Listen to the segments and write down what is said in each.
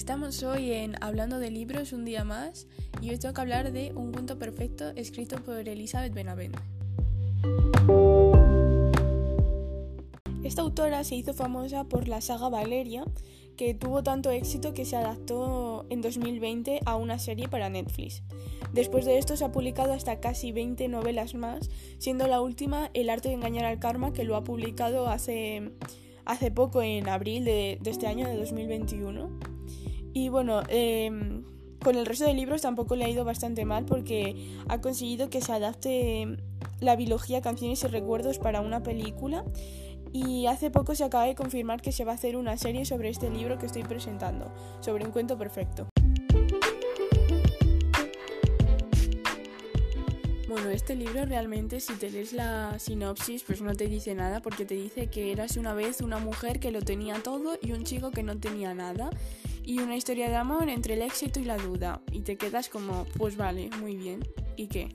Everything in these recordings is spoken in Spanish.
Estamos hoy en Hablando de libros un día más y hoy toca hablar de Un cuento perfecto escrito por Elizabeth Benavent. Esta autora se hizo famosa por la saga Valeria, que tuvo tanto éxito que se adaptó en 2020 a una serie para Netflix. Después de esto se ha publicado hasta casi 20 novelas más, siendo la última El arte de engañar al karma, que lo ha publicado hace, hace poco, en abril de, este año, de 2021. Y bueno, em, con el resto de libros tampoco le ha ido bastante mal porque ha conseguido que se adapte la biología, canciones y recuerdos para una película. Y hace poco se acaba de confirmar que se va a hacer una serie sobre este libro que estoy presentando, sobre un cuento perfecto. Bueno, este libro realmente si te lees la sinopsis pues no te dice nada porque te dice que eras una vez una mujer que lo tenía todo y un chico que no tenía nada y una historia de amor entre el éxito y la duda. Y te quedas como, pues vale, muy bien. ¿Y qué?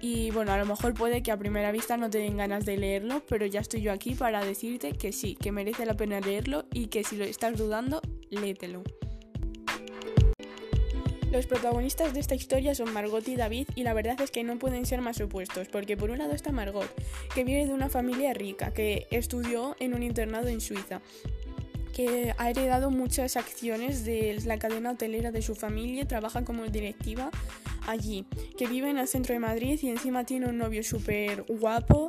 Y bueno, a lo mejor puede que a primera vista no te den ganas de leerlo, pero ya estoy yo aquí para decirte que sí, que merece la pena leerlo y que si lo estás dudando, léetelo. Los protagonistas de esta historia son Margot y David y la verdad es que no pueden ser más opuestos, porque por un lado está Margot, que viene de una familia rica, que estudió en un internado en Suiza que ha heredado muchas acciones de la cadena hotelera de su familia, trabaja como directiva allí, que vive en el centro de Madrid y encima tiene un novio súper guapo,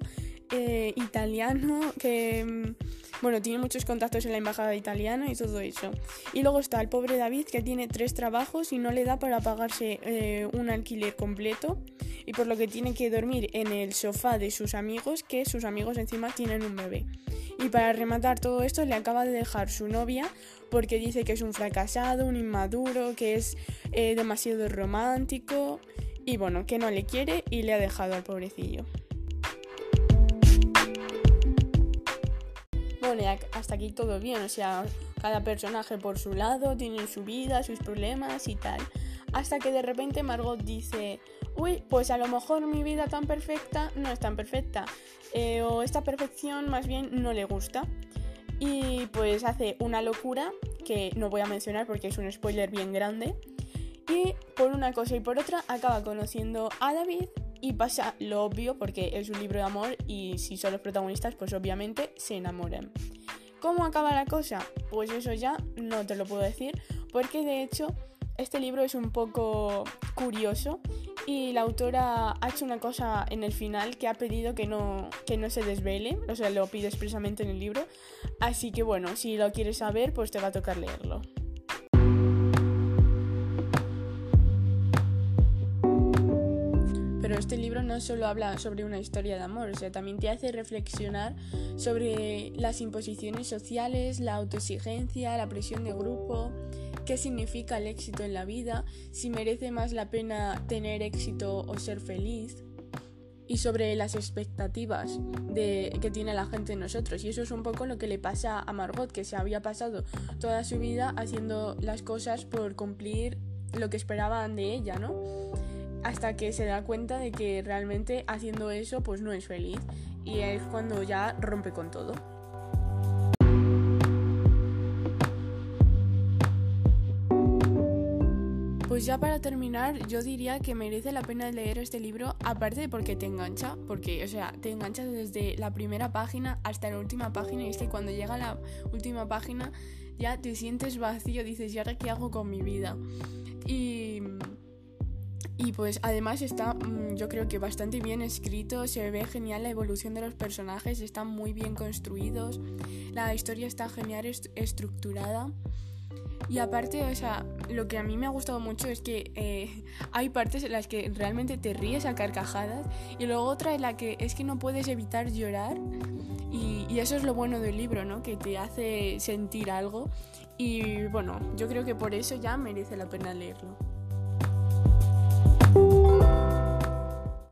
eh, italiano, que mm, bueno, tiene muchos contactos en la embajada italiana y todo eso. Y luego está el pobre David que tiene tres trabajos y no le da para pagarse eh, un alquiler completo y por lo que tiene que dormir en el sofá de sus amigos, que sus amigos encima tienen un bebé. Y para rematar todo esto le acaba de dejar su novia porque dice que es un fracasado, un inmaduro, que es eh, demasiado romántico y bueno, que no le quiere y le ha dejado al pobrecillo. Hasta aquí todo bien, o sea, cada personaje por su lado tiene su vida, sus problemas y tal. Hasta que de repente Margot dice, uy, pues a lo mejor mi vida tan perfecta no es tan perfecta. Eh, o esta perfección más bien no le gusta. Y pues hace una locura que no voy a mencionar porque es un spoiler bien grande. Y por una cosa y por otra acaba conociendo a David y pasa lo obvio porque es un libro de amor y si son los protagonistas pues obviamente se enamoran. ¿Cómo acaba la cosa? Pues eso ya no te lo puedo decir porque de hecho este libro es un poco curioso y la autora ha hecho una cosa en el final que ha pedido que no, que no se desvele, o sea, lo pide expresamente en el libro. Así que bueno, si lo quieres saber, pues te va a tocar leerlo. Pero este libro no solo habla sobre una historia de amor, o sea, también te hace reflexionar sobre las imposiciones sociales, la autoexigencia, la presión de grupo, qué significa el éxito en la vida, si merece más la pena tener éxito o ser feliz y sobre las expectativas de, que tiene la gente en nosotros. Y eso es un poco lo que le pasa a Margot, que se había pasado toda su vida haciendo las cosas por cumplir lo que esperaban de ella, ¿no? Hasta que se da cuenta de que realmente haciendo eso pues no es feliz y es cuando ya rompe con todo. Pues ya para terminar, yo diría que merece la pena leer este libro, aparte de porque te engancha, porque, o sea, te engancha desde la primera página hasta la última página, y es que cuando llega la última página ya te sientes vacío, dices, ¿y ahora qué hago con mi vida? Y, y pues además está, mm, yo creo que bastante bien escrito, se ve genial la evolución de los personajes, están muy bien construidos, la historia está genial estructurada. Y aparte, o sea, lo que a mí me ha gustado mucho es que eh, hay partes en las que realmente te ríes a carcajadas y luego otra en la que es que no puedes evitar llorar y, y eso es lo bueno del libro, ¿no? Que te hace sentir algo y bueno, yo creo que por eso ya merece la pena leerlo.